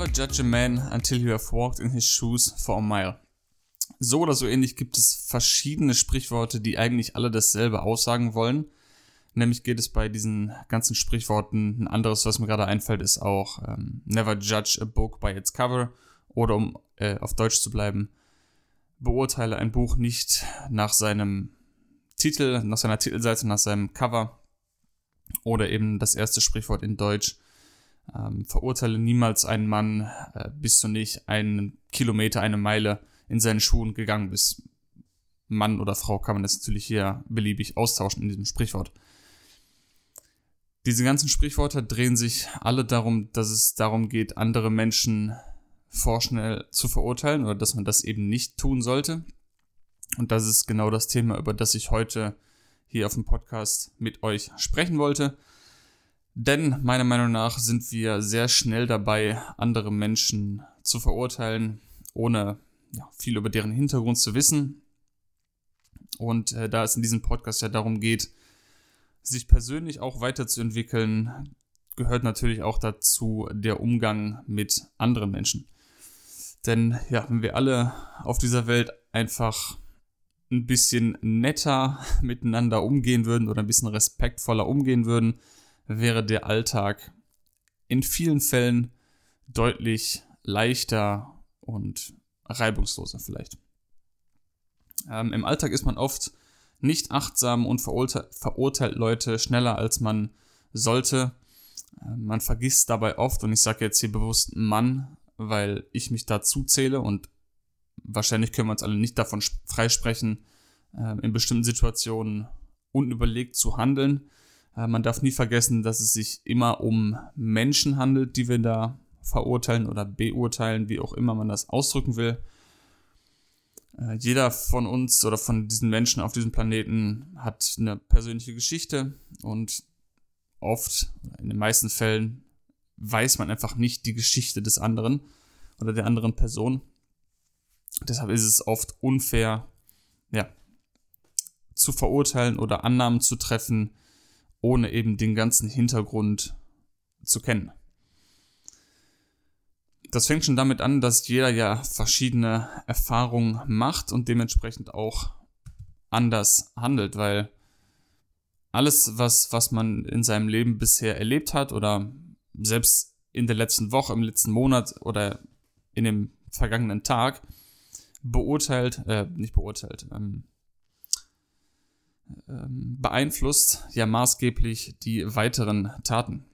Never judge a man until you have walked in his shoes for a mile. So oder so ähnlich gibt es verschiedene Sprichworte, die eigentlich alle dasselbe aussagen wollen. Nämlich geht es bei diesen ganzen Sprichworten, ein anderes, was mir gerade einfällt, ist auch ähm, Never judge a book by its cover oder um äh, auf Deutsch zu bleiben, beurteile ein Buch nicht nach seinem Titel, nach seiner Titelseite, nach seinem Cover oder eben das erste Sprichwort in Deutsch, ähm, verurteile niemals einen Mann, äh, bis du nicht einen Kilometer, eine Meile in seinen Schuhen gegangen bist. Mann oder Frau kann man das natürlich hier beliebig austauschen in diesem Sprichwort. Diese ganzen Sprichworte drehen sich alle darum, dass es darum geht, andere Menschen vorschnell zu verurteilen oder dass man das eben nicht tun sollte. Und das ist genau das Thema, über das ich heute hier auf dem Podcast mit euch sprechen wollte. Denn meiner Meinung nach sind wir sehr schnell dabei, andere Menschen zu verurteilen, ohne ja, viel über deren Hintergrund zu wissen. Und äh, da es in diesem Podcast ja darum geht, sich persönlich auch weiterzuentwickeln, gehört natürlich auch dazu der Umgang mit anderen Menschen. Denn ja, wenn wir alle auf dieser Welt einfach ein bisschen netter miteinander umgehen würden oder ein bisschen respektvoller umgehen würden, wäre der Alltag in vielen Fällen deutlich leichter und reibungsloser vielleicht. Ähm, Im Alltag ist man oft nicht achtsam und verurteilt, Leute schneller, als man sollte. Äh, man vergisst dabei oft, und ich sage jetzt hier bewusst Mann, weil ich mich dazu zähle und wahrscheinlich können wir uns alle nicht davon freisprechen, äh, in bestimmten Situationen unüberlegt zu handeln. Äh, man darf nie vergessen, dass es sich immer um Menschen handelt, die wir da verurteilen oder beurteilen, wie auch immer man das ausdrücken will. Äh, jeder von uns oder von diesen Menschen auf diesem Planeten hat eine persönliche Geschichte und oft, in den meisten Fällen, weiß man einfach nicht die Geschichte des anderen oder der anderen Person. Deshalb ist es oft unfair, ja, zu verurteilen oder Annahmen zu treffen, ohne eben den ganzen Hintergrund zu kennen. Das fängt schon damit an, dass jeder ja verschiedene Erfahrungen macht und dementsprechend auch anders handelt, weil alles, was, was man in seinem Leben bisher erlebt hat oder selbst in der letzten Woche, im letzten Monat oder in dem vergangenen Tag beurteilt, äh, nicht beurteilt, ähm, beeinflusst ja maßgeblich die weiteren Taten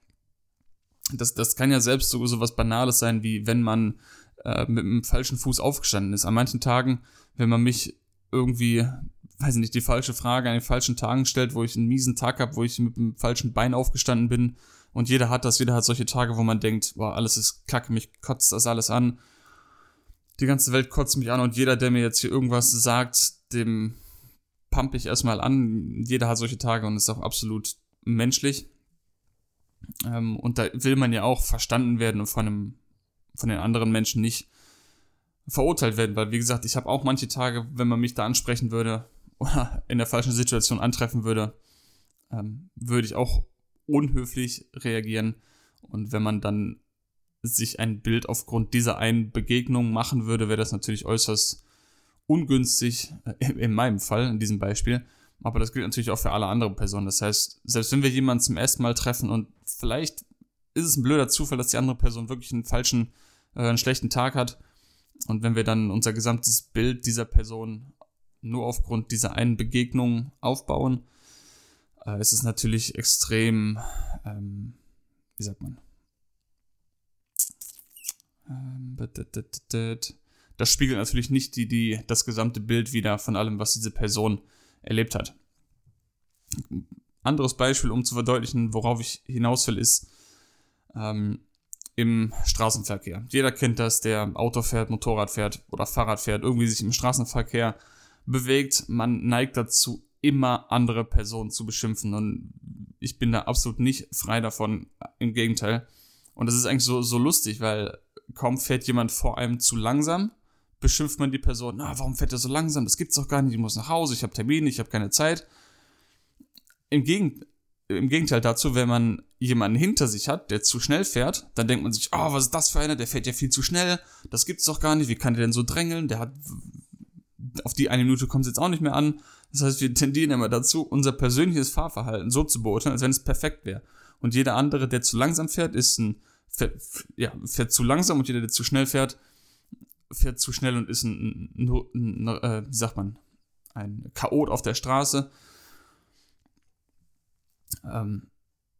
das, das kann ja selbst so, so was Banales sein, wie wenn man äh, mit dem falschen Fuß aufgestanden ist. An manchen Tagen, wenn man mich irgendwie, weiß ich nicht, die falsche Frage an den falschen Tagen stellt, wo ich einen miesen Tag habe, wo ich mit dem falschen Bein aufgestanden bin und jeder hat das, jeder hat solche Tage, wo man denkt, boah, alles ist kacke, mich kotzt das alles an. Die ganze Welt kotzt mich an und jeder, der mir jetzt hier irgendwas sagt, dem pump ich erstmal an. Jeder hat solche Tage und ist auch absolut menschlich. Ähm, und da will man ja auch verstanden werden und von, einem, von den anderen Menschen nicht verurteilt werden, weil wie gesagt, ich habe auch manche Tage, wenn man mich da ansprechen würde oder in der falschen Situation antreffen würde, ähm, würde ich auch unhöflich reagieren. Und wenn man dann sich ein Bild aufgrund dieser einen Begegnung machen würde, wäre das natürlich äußerst ungünstig, äh, in meinem Fall, in diesem Beispiel. Aber das gilt natürlich auch für alle anderen Personen. Das heißt, selbst wenn wir jemanden zum ersten Mal treffen und vielleicht ist es ein blöder Zufall, dass die andere Person wirklich einen falschen, äh, einen schlechten Tag hat. Und wenn wir dann unser gesamtes Bild dieser Person nur aufgrund dieser einen Begegnung aufbauen, äh, ist es natürlich extrem, ähm, wie sagt man? Ähm, das spiegelt natürlich nicht die, die, das gesamte Bild wieder von allem, was diese Person erlebt hat. anderes Beispiel, um zu verdeutlichen, worauf ich hinaus will, ist ähm, im Straßenverkehr. Jeder kennt das, der Auto fährt, Motorrad fährt oder Fahrrad fährt, irgendwie sich im Straßenverkehr bewegt. Man neigt dazu, immer andere Personen zu beschimpfen. Und ich bin da absolut nicht frei davon. Im Gegenteil. Und das ist eigentlich so, so lustig, weil kaum fährt jemand vor einem zu langsam, beschimpft man die Person, na, warum fährt er so langsam? Das gibt's doch gar nicht, ich muss nach Hause, ich habe Termine, ich habe keine Zeit. Im, Gegen Im Gegenteil dazu, wenn man jemanden hinter sich hat, der zu schnell fährt, dann denkt man sich, oh, was ist das für einer, der fährt ja viel zu schnell, das gibt's doch gar nicht, wie kann der denn so drängeln, der hat, auf die eine Minute kommt es jetzt auch nicht mehr an. Das heißt, wir tendieren immer dazu, unser persönliches Fahrverhalten so zu beurteilen, als wenn es perfekt wäre. Und jeder andere, der zu langsam fährt, ist ein, fährt, ja, fährt zu langsam und jeder, der zu schnell fährt, fährt zu schnell und ist ein, ein, ein, ein äh, wie sagt man, ein Chaot auf der Straße. Ähm,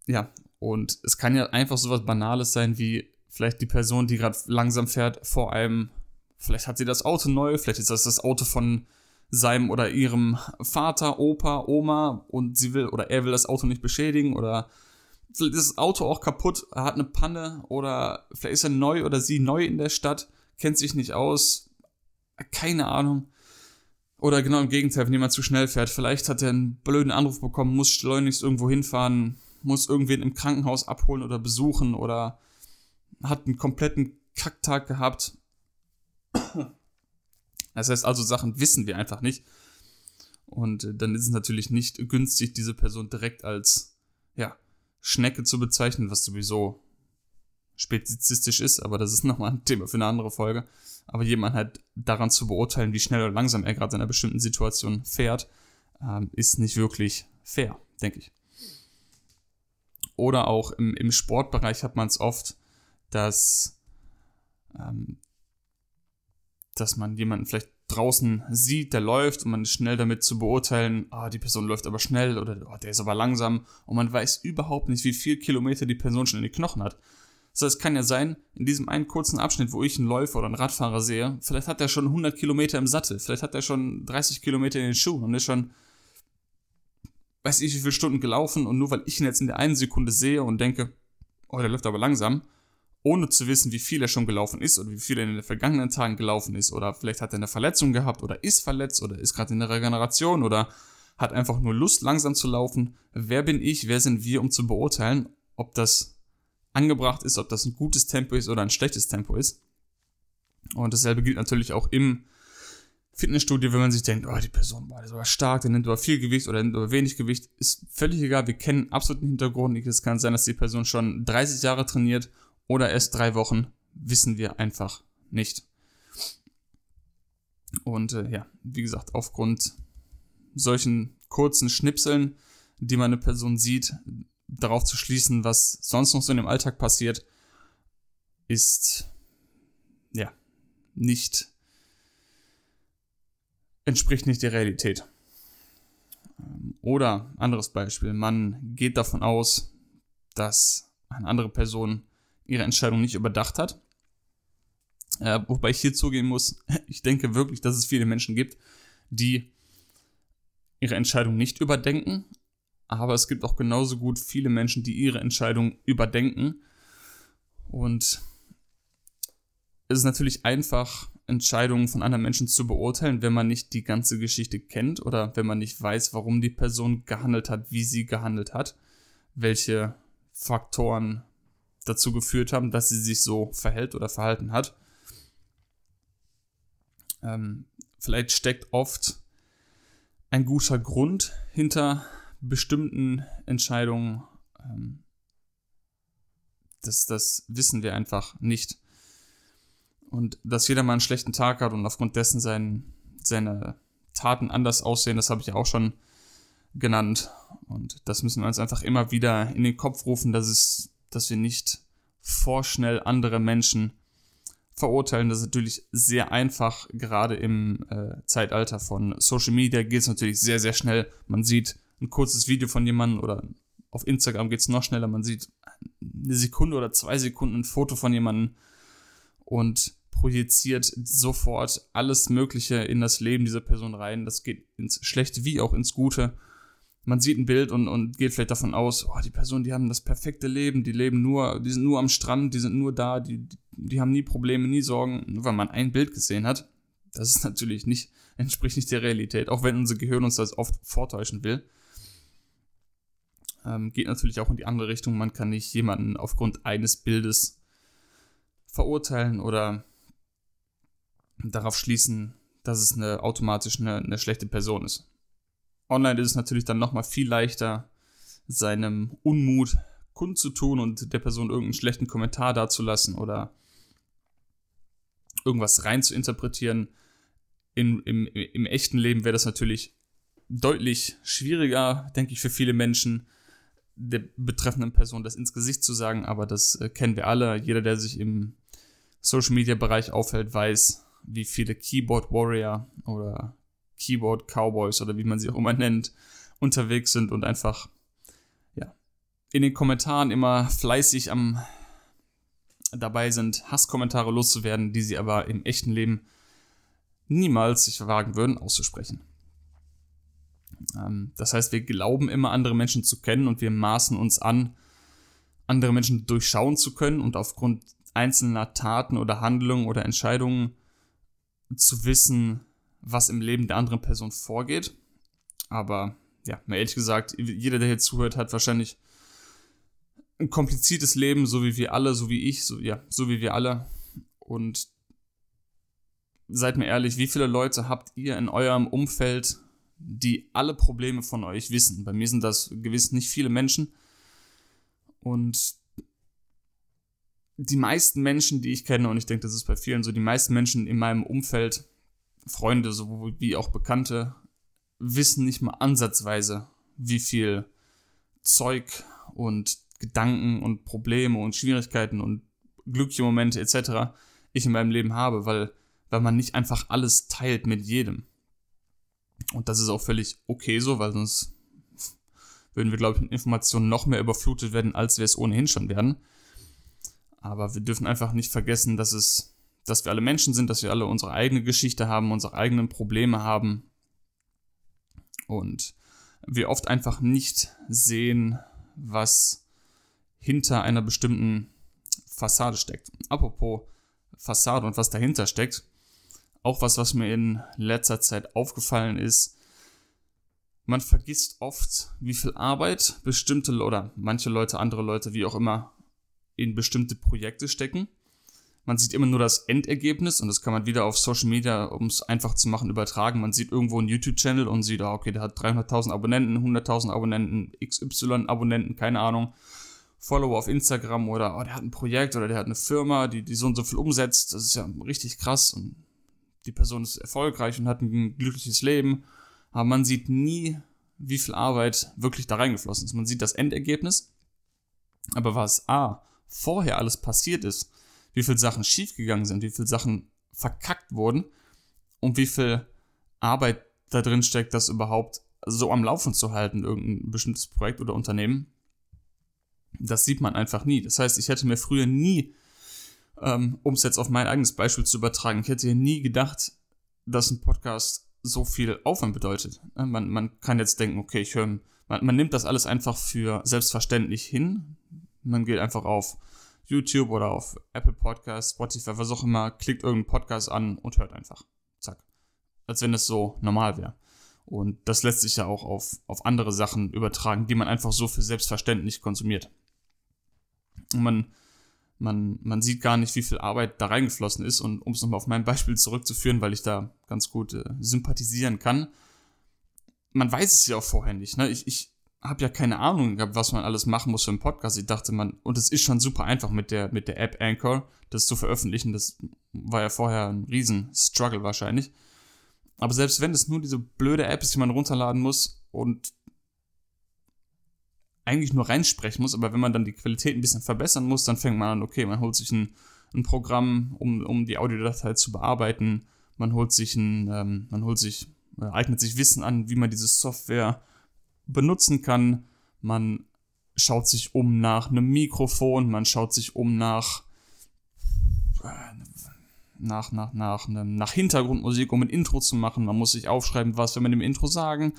ja, und es kann ja einfach so was Banales sein, wie vielleicht die Person, die gerade langsam fährt, vor einem, vielleicht hat sie das Auto neu, vielleicht ist das das Auto von seinem oder ihrem Vater, Opa, Oma und sie will oder er will das Auto nicht beschädigen oder vielleicht ist das Auto auch kaputt, hat eine Panne oder vielleicht ist er neu oder sie neu in der Stadt, kennt sich nicht aus, keine Ahnung. Oder genau im Gegenteil, wenn jemand zu schnell fährt, vielleicht hat er einen blöden Anruf bekommen, muss schleunigst irgendwo hinfahren, muss irgendwen im Krankenhaus abholen oder besuchen oder hat einen kompletten Kacktag gehabt. Das heißt also, Sachen wissen wir einfach nicht. Und äh, dann ist es natürlich nicht günstig, diese Person direkt als, ja, Schnecke zu bezeichnen, was sowieso spezistisch ist, aber das ist nochmal ein Thema für eine andere Folge. Aber jemand halt daran zu beurteilen, wie schnell oder langsam er gerade in einer bestimmten Situation fährt, ähm, ist nicht wirklich fair, denke ich. Oder auch im, im Sportbereich hat man es oft, dass, ähm, dass man jemanden vielleicht draußen sieht, der läuft und man ist schnell damit zu beurteilen, ah, die Person läuft aber schnell oder oh, der ist aber langsam und man weiß überhaupt nicht, wie viel Kilometer die Person schon in den Knochen hat. Das heißt, es kann ja sein, in diesem einen kurzen Abschnitt, wo ich einen Läufer oder einen Radfahrer sehe, vielleicht hat er schon 100 Kilometer im Sattel, vielleicht hat er schon 30 Kilometer in den Schuhen und ist schon, weiß ich wie viele Stunden gelaufen und nur weil ich ihn jetzt in der einen Sekunde sehe und denke, oh, der läuft aber langsam, ohne zu wissen, wie viel er schon gelaufen ist oder wie viel er in den vergangenen Tagen gelaufen ist. Oder vielleicht hat er eine Verletzung gehabt oder ist verletzt oder ist gerade in der Regeneration oder hat einfach nur Lust, langsam zu laufen. Wer bin ich, wer sind wir, um zu beurteilen, ob das angebracht ist, ob das ein gutes Tempo ist oder ein schlechtes Tempo ist. Und dasselbe gilt natürlich auch im Fitnessstudio, wenn man sich denkt, oh, die Person war so stark, der nimmt aber viel Gewicht oder nimmt aber wenig Gewicht, ist völlig egal. Wir kennen absolut den Hintergrund. Es kann sein, dass die Person schon 30 Jahre trainiert oder erst drei Wochen, wissen wir einfach nicht. Und äh, ja, wie gesagt, aufgrund solchen kurzen Schnipseln, die man eine Person sieht, darauf zu schließen, was sonst noch so in dem Alltag passiert, ist ja nicht entspricht nicht der Realität. Oder anderes Beispiel, man geht davon aus, dass eine andere Person ihre Entscheidung nicht überdacht hat. Äh, wobei ich hier zugeben muss, ich denke wirklich, dass es viele Menschen gibt, die ihre Entscheidung nicht überdenken, aber es gibt auch genauso gut viele Menschen, die ihre Entscheidung überdenken. Und es ist natürlich einfach, Entscheidungen von anderen Menschen zu beurteilen, wenn man nicht die ganze Geschichte kennt oder wenn man nicht weiß, warum die Person gehandelt hat, wie sie gehandelt hat, welche Faktoren dazu geführt haben, dass sie sich so verhält oder verhalten hat. Ähm, vielleicht steckt oft ein guter Grund hinter bestimmten Entscheidungen. Ähm, das, das wissen wir einfach nicht. Und dass jeder mal einen schlechten Tag hat und aufgrund dessen sein, seine Taten anders aussehen, das habe ich auch schon genannt. Und das müssen wir uns einfach immer wieder in den Kopf rufen, dass es dass wir nicht vorschnell andere Menschen verurteilen. Das ist natürlich sehr einfach, gerade im äh, Zeitalter von Social Media geht es natürlich sehr, sehr schnell. Man sieht ein kurzes Video von jemandem oder auf Instagram geht es noch schneller. Man sieht eine Sekunde oder zwei Sekunden ein Foto von jemandem und projiziert sofort alles Mögliche in das Leben dieser Person rein. Das geht ins Schlechte wie auch ins Gute. man sieht ein Bild und, und geht vielleicht davon aus, oh, die Personen, die haben das perfekte Leben, die leben nur, die sind nur am Strand, die sind nur da, die, die haben nie Probleme, nie Sorgen, nur weil man ein Bild gesehen hat. Das ist natürlich nicht, entspricht nicht der Realität, auch wenn unser Gehirn uns das oft vortäuschen will. Ähm, geht natürlich auch in die andere Richtung. Man kann nicht jemanden aufgrund eines Bildes verurteilen oder darauf schließen, dass es eine, automatisch eine, eine schlechte Person ist. Online ist es natürlich dann nochmal viel leichter, seinem Unmut kundzutun und der Person irgendeinen schlechten Kommentar dazulassen oder irgendwas rein zu interpretieren. In, im, Im echten Leben wäre das natürlich deutlich schwieriger, denke ich, für viele Menschen, der betreffenden Person das ins Gesicht zu sagen, aber das äh, kennen wir alle. Jeder, der sich im Social Media Bereich aufhält, weiß, wie viele Keyboard Warrior oder Keyboard Cowboys oder wie man sie auch immer nennt, unterwegs sind und einfach ja, in den Kommentaren immer fleißig am dabei sind, Hasskommentare loszuwerden, die sie aber im echten Leben niemals sich wagen würden auszusprechen. Ähm, das heißt, wir glauben immer andere Menschen zu kennen und wir maßen uns an, andere Menschen durchschauen zu können und aufgrund einzelner Taten oder Handlungen oder Entscheidungen zu wissen, was im Leben der anderen Person vorgeht. Aber ja, mal ehrlich gesagt, jeder, der hier zuhört, hat wahrscheinlich ein kompliziertes Leben, so wie wir alle, so wie ich, so, ja, so wie wir alle. Und seid mir ehrlich, wie viele Leute habt ihr in eurem Umfeld, die alle Probleme von euch wissen? Bei mir sind das gewiss nicht viele Menschen. Und die meisten Menschen, die ich kenne, und ich denke, das ist bei vielen so, die meisten Menschen in meinem Umfeld Freunde sowohl wie auch Bekannte wissen nicht mal ansatzweise, wie viel Zeug und Gedanken und Probleme und Schwierigkeiten und glückliche Momente etc. ich in meinem Leben habe, weil, weil man nicht einfach alles teilt mit jedem. Und das ist auch völlig okay so, weil sonst würden wir, glaube ich, mit Informationen noch mehr überflutet werden, als wir es ohnehin schon werden. Aber wir dürfen einfach nicht vergessen, dass es dass wir alle Menschen sind, dass wir alle unsere eigene Geschichte haben, unsere eigenen Probleme haben und wir oft einfach nicht sehen, was hinter einer bestimmten Fassade steckt. Apropos Fassade und was dahinter steckt, auch was, was mir in letzter Zeit aufgefallen ist, man vergisst oft, wie viel Arbeit bestimmte oder manche Leute, andere Leute, wie auch immer, in bestimmte Projekte stecken man sieht immer nur das Endergebnis und das kann man wieder auf Social Media, um es einfach zu machen, übertragen. Man sieht irgendwo einen YouTube-Channel und sieht, ah, okay, der hat 300.000 Abonnenten, 100.000 Abonnenten, XY-Abonnenten, keine Ahnung. Follower auf Instagram oder oh, der hat ein Projekt oder der hat eine Firma, die, die so und so viel umsetzt. Das ist ja richtig krass und die Person ist erfolgreich und hat ein glückliches Leben. Aber man sieht nie, wie viel Arbeit wirklich da reingeflossen ist. Man sieht das Endergebnis. Aber was A, vorher alles passiert ist, wie viele Sachen schiefgegangen sind, wie viele Sachen verkackt wurden und wie viel Arbeit da drin steckt, das überhaupt so am Laufen zu halten, irgendein bestimmtes Projekt oder Unternehmen. Das sieht man einfach nie. Das heißt, ich hätte mir früher nie, ähm, um es jetzt auf mein eigenes Beispiel zu übertragen, ich hätte nie gedacht, dass ein Podcast so viel Aufwand bedeutet. Man, man kann jetzt denken, okay, ich höre, man, man nimmt das alles einfach für selbstverständlich hin. Man geht einfach auf YouTube oder auf Apple Podcasts, Spotify, was auch immer, klickt irgendeinen Podcast an und hört einfach. Zack. Als wenn es so normal wäre. Und das lässt sich ja auch auf, auf andere Sachen übertragen, die man einfach so für selbstverständlich konsumiert. Und man, man, man sieht gar nicht, wie viel Arbeit da reingeflossen ist. Und um es nochmal auf mein Beispiel zurückzuführen, weil ich da ganz gut äh, sympathisieren kann, man weiß es ja auch vorher nicht. Ne? Ich, ich, habe ja keine Ahnung gehabt, was man alles machen muss für einen Podcast. Ich dachte man, und es ist schon super einfach mit der, mit der App Anchor, das zu veröffentlichen. Das war ja vorher ein riesen Struggle wahrscheinlich. Aber selbst wenn es nur diese blöde App ist, die man runterladen muss und eigentlich nur reinsprechen muss, aber wenn man dann die Qualität ein bisschen verbessern muss, dann fängt man an, okay, man holt sich ein, ein Programm, um, um die Audiodatei zu bearbeiten. Man holt sich ein, ähm, man holt sich, äh, eignet sich Wissen an, wie man diese Software benutzen kann. Man schaut sich um nach einem Mikrofon, man schaut sich um nach nach, nach, nach, nach Hintergrundmusik, um ein Intro zu machen. Man muss sich aufschreiben, was wir mit dem Intro sagen.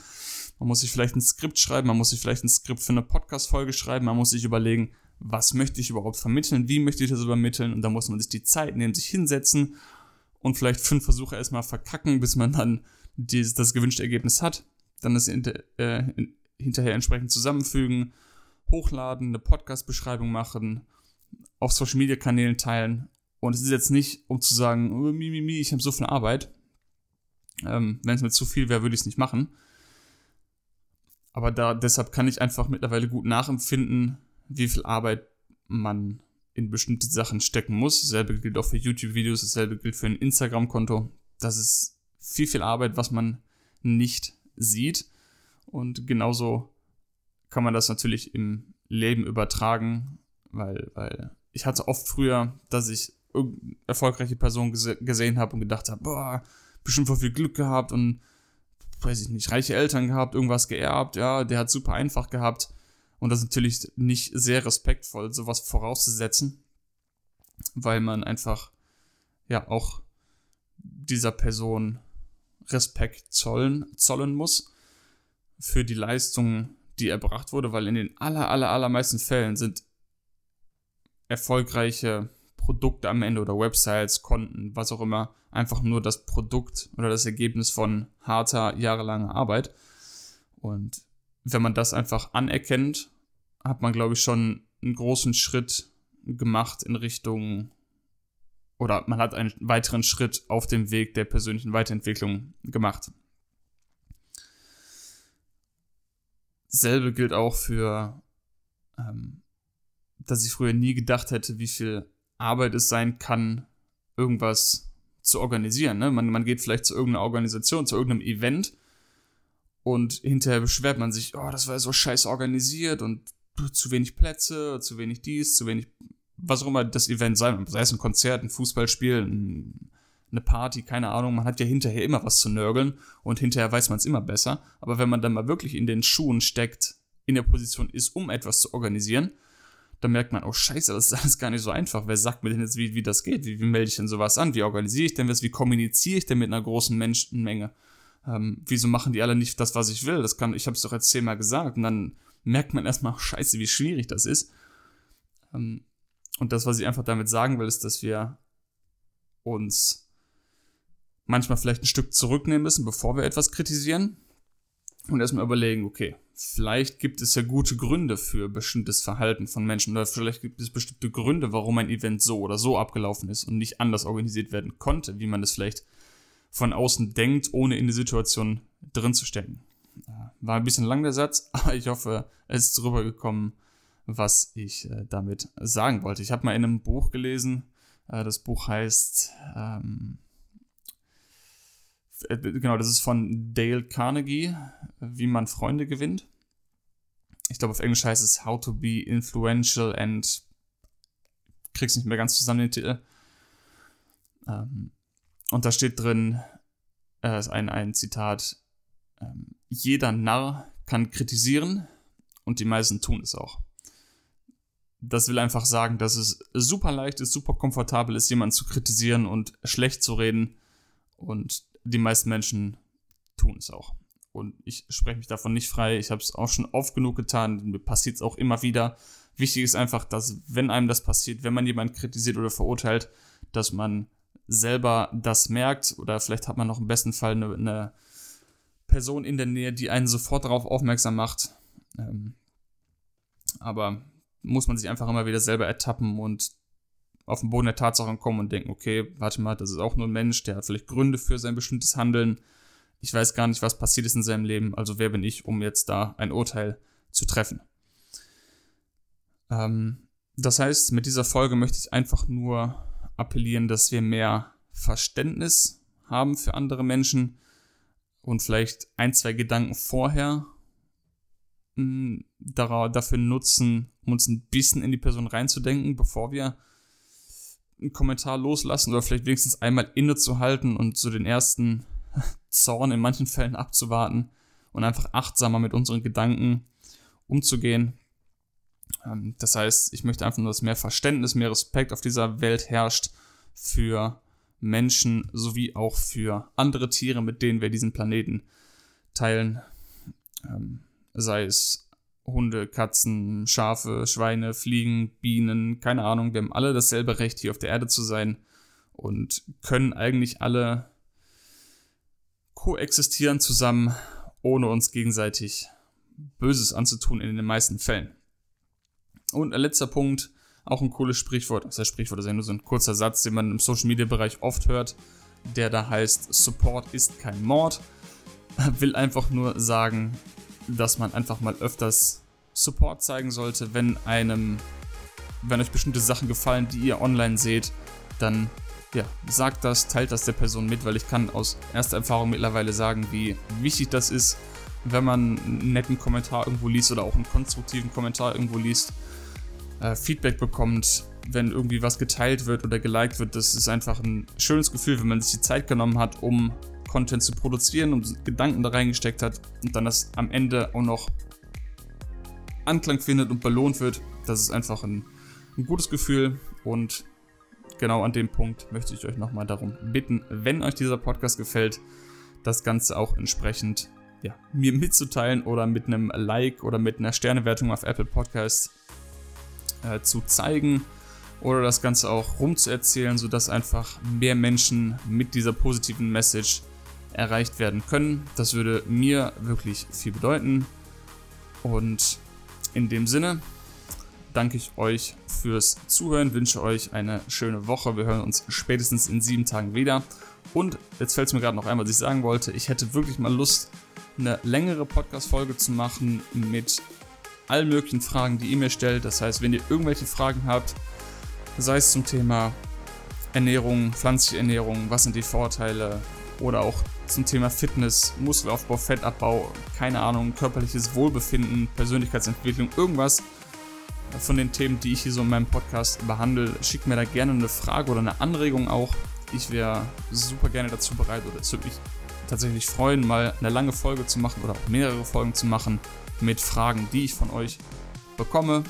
Man muss sich vielleicht ein Skript schreiben, man muss sich vielleicht ein Skript für eine Podcast-Folge schreiben, man muss sich überlegen, was möchte ich überhaupt vermitteln, wie möchte ich das übermitteln und da muss man sich die Zeit nehmen, sich hinsetzen und vielleicht fünf Versuche erstmal verkacken, bis man dann dieses, das gewünschte Ergebnis hat. Dann das hinter, äh, hinterher entsprechend zusammenfügen, hochladen, eine Podcast-Beschreibung machen, auf Social-Media-Kanälen teilen. Und es ist jetzt nicht, um zu sagen, oh, mi, mi, mi, ich habe so viel Arbeit. Ähm, Wenn es mir zu viel wäre, würde ich es nicht machen. Aber da, deshalb kann ich einfach mittlerweile gut nachempfinden, wie viel Arbeit man in bestimmte Sachen stecken muss. Dasselbe gilt auch für YouTube-Videos, dasselbe gilt für ein Instagram-Konto. Das ist viel, viel Arbeit, was man nicht sieht. Und genauso kann man das natürlich im Leben übertragen, weil, weil ich hatte oft früher, dass ich erfolgreiche Person gese gesehen habe und gedacht habe, boah, bestimmt voll viel Glück gehabt und weiß ich nicht, reiche Eltern gehabt, irgendwas geerbt, ja, der hat super einfach gehabt. Und das ist natürlich nicht sehr respektvoll, sowas vorauszusetzen, weil man einfach ja auch dieser Person Respekt zollen, zollen muss für die Leistung, die erbracht wurde, weil in den aller, aller, allermeisten Fällen sind erfolgreiche Produkte am Ende oder Websites, Konten, was auch immer, einfach nur das Produkt oder das Ergebnis von harter, jahrelanger Arbeit. Und wenn man das einfach anerkennt, hat man, glaube ich, schon einen großen Schritt gemacht in Richtung oder man hat einen weiteren Schritt auf dem Weg der persönlichen Weiterentwicklung gemacht. Selbe gilt auch für, ähm, dass ich früher nie gedacht hätte, wie viel Arbeit es sein kann, irgendwas zu organisieren. Ne? Man, man geht vielleicht zu irgendeiner Organisation, zu irgendeinem Event und hinterher beschwert man sich, oh, das war so scheiße organisiert und zu wenig Plätze, zu wenig dies, zu wenig, was auch immer das Event sei, sei es ein Konzert, ein Fußballspiel, ein, eine Party, keine Ahnung, man hat ja hinterher immer was zu nörgeln und hinterher weiß man es immer besser. Aber wenn man dann mal wirklich in den Schuhen steckt, in der Position ist, um etwas zu organisieren, dann merkt man, oh scheiße, das ist alles gar nicht so einfach. Wer sagt mir denn jetzt, wie, wie das geht? Wie, wie melde ich denn sowas an? Wie organisiere ich denn das? Wie kommuniziere ich denn mit einer großen Menschenmenge? Ähm, wieso machen die alle nicht das, was ich will? Das kann, ich habe es doch jetzt zehnmal gesagt. Und dann merkt man erstmal, oh, scheiße, wie schwierig das ist. Ähm, und das, was ich einfach damit sagen will, ist, dass wir uns manchmal vielleicht ein Stück zurücknehmen müssen, bevor wir etwas kritisieren und erstmal überlegen, okay, vielleicht gibt es ja gute Gründe für bestimmtes Verhalten von Menschen oder vielleicht gibt es bestimmte Gründe, warum ein Event so oder so abgelaufen ist und nicht anders organisiert werden konnte, wie man es vielleicht von außen denkt, ohne in die Situation drin zu stecken. War ein bisschen lang der Satz, aber ich hoffe, es ist rübergekommen, was ich äh, damit sagen wollte. Ich habe mal in einem Buch gelesen, äh, das Buch heißt ähm, äh, genau, das ist von Dale Carnegie, wie man Freunde gewinnt. Ich glaube, auf Englisch heißt es How to be influential and krieg's nicht mehr ganz zusammen den Titel. Ähm, und da steht drin, äh, ein, ein Zitat, ähm, jeder Narr kann kritisieren und die meisten tun es auch. Das will einfach sagen, dass es super leicht ist, super komfortabel ist, jemanden zu kritisieren und schlecht zu reden und die meisten Menschen tun es auch. Und ich spreche mich davon nicht frei. Ich habe es auch schon oft genug getan. Mir passiert es auch immer wieder. Wichtig ist einfach, dass, wenn einem das passiert, wenn man jemanden kritisiert oder verurteilt, dass man selber das merkt oder vielleicht hat man noch im besten Fall eine, eine Person in der Nähe, die einen sofort darauf aufmerksam macht. Ähm, aber muss man sich einfach immer wieder selber ertappen und auf den Boden der Tatsachen kommen und denken, okay, warte mal, das ist auch nur ein Mensch, der hat vielleicht Gründe für sein bestimmtes Handeln. Ich weiß gar nicht, was passiert ist in seinem Leben, also wer bin ich, um jetzt da ein Urteil zu treffen. Ähm, das heißt, mit dieser Folge möchte ich einfach nur appellieren, dass wir mehr Verständnis haben für andere Menschen und vielleicht ein, zwei Gedanken vorher mh, hm, dafür nutzen, um uns ein bisschen in die Person reinzudenken, bevor wir einen Kommentar loslassen oder vielleicht wenigstens einmal innezuhalten und so den ersten Zorn in manchen Fällen abzuwarten und einfach achtsamer mit unseren Gedanken umzugehen. Ähm, das heißt, ich möchte einfach nur, dass mehr Verständnis, mehr Respekt auf dieser Welt herrscht für Menschen sowie auch für andere Tiere, mit denen wir diesen Planeten teilen. sei es Hunde, Katzen, Schafe, Schweine, Fliegen, Bienen, keine Ahnung, wir haben alle dasselbe Recht, hier auf der Erde zu sein und können eigentlich alle koexistieren zusammen, ohne uns gegenseitig Böses anzutun in den meisten Fällen. Und ein letzter Punkt, auch ein cooles Sprichwort, das heißt Sprichwort, das ist ja nur so ein kurzer Satz, den man im Social Media Bereich oft hört, der da heißt, Support ist kein Mord. Will einfach nur sagen, dass man einfach mal öfters Support zeigen sollte, wenn einem, wenn euch bestimmte Sachen gefallen, die ihr online seht, dann ja, sagt das, teilt das der Person mit, weil ich kann aus erster Erfahrung mittlerweile sagen, wie wichtig das ist, wenn man einen netten Kommentar irgendwo liest oder auch einen konstruktiven Kommentar irgendwo liest, äh, Feedback bekommt, wenn irgendwie was geteilt wird oder geliked wird. Das ist einfach ein schönes Gefühl, wenn man sich die Zeit genommen hat, um Content zu produzieren, um Gedanken da reingesteckt hat und dann das am Ende auch noch Anklang findet und belohnt wird. Das ist einfach ein, ein gutes Gefühl und genau an dem Punkt möchte ich euch nochmal darum bitten, wenn euch dieser Podcast gefällt, das Ganze auch entsprechend ja, mir mitzuteilen oder mit einem Like oder mit einer Sternewertung auf Apple Podcasts äh, zu zeigen oder das Ganze auch rumzuerzählen, sodass einfach mehr Menschen mit dieser positiven Message erreicht werden können. Das würde mir wirklich viel bedeuten. Und in dem Sinne danke ich euch fürs Zuhören, wünsche euch eine schöne Woche. Wir hören uns spätestens in sieben Tagen wieder. Und jetzt fällt es mir gerade noch ein, was ich sagen wollte. Ich hätte wirklich mal Lust, eine längere Podcast-Folge zu machen mit allen möglichen Fragen, die ihr mir stellt. Das heißt, wenn ihr irgendwelche Fragen habt, sei es zum Thema Ernährung, pflanzliche Ernährung, was sind die Vorteile oder auch zum Thema Fitness, Muskelaufbau, Fettabbau, keine Ahnung, körperliches Wohlbefinden, Persönlichkeitsentwicklung, irgendwas von den Themen, die ich hier so in meinem Podcast behandle, schickt mir da gerne eine Frage oder eine Anregung auch. Ich wäre super gerne dazu bereit oder es würde mich tatsächlich freuen, mal eine lange Folge zu machen oder auch mehrere Folgen zu machen mit Fragen, die ich von euch bekomme,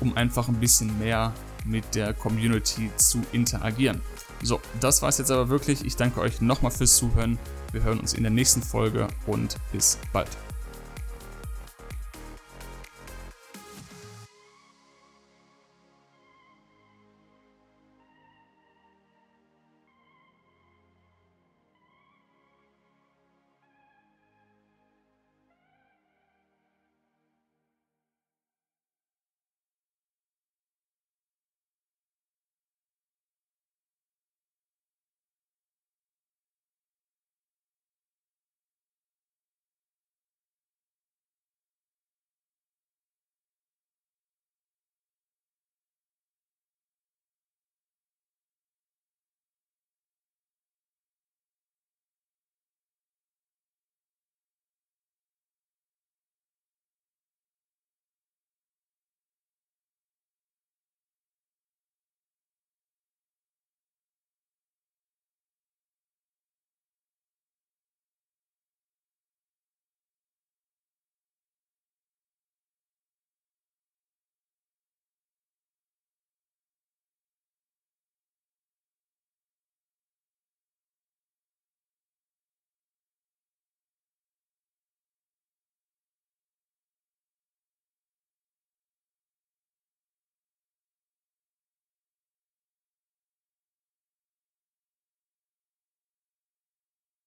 um einfach ein bisschen mehr mit der Community zu interagieren. So, das war es jetzt aber wirklich. Ich danke euch nochmal fürs Zuhören. Wir hören uns in der nächsten Folge und bis bald.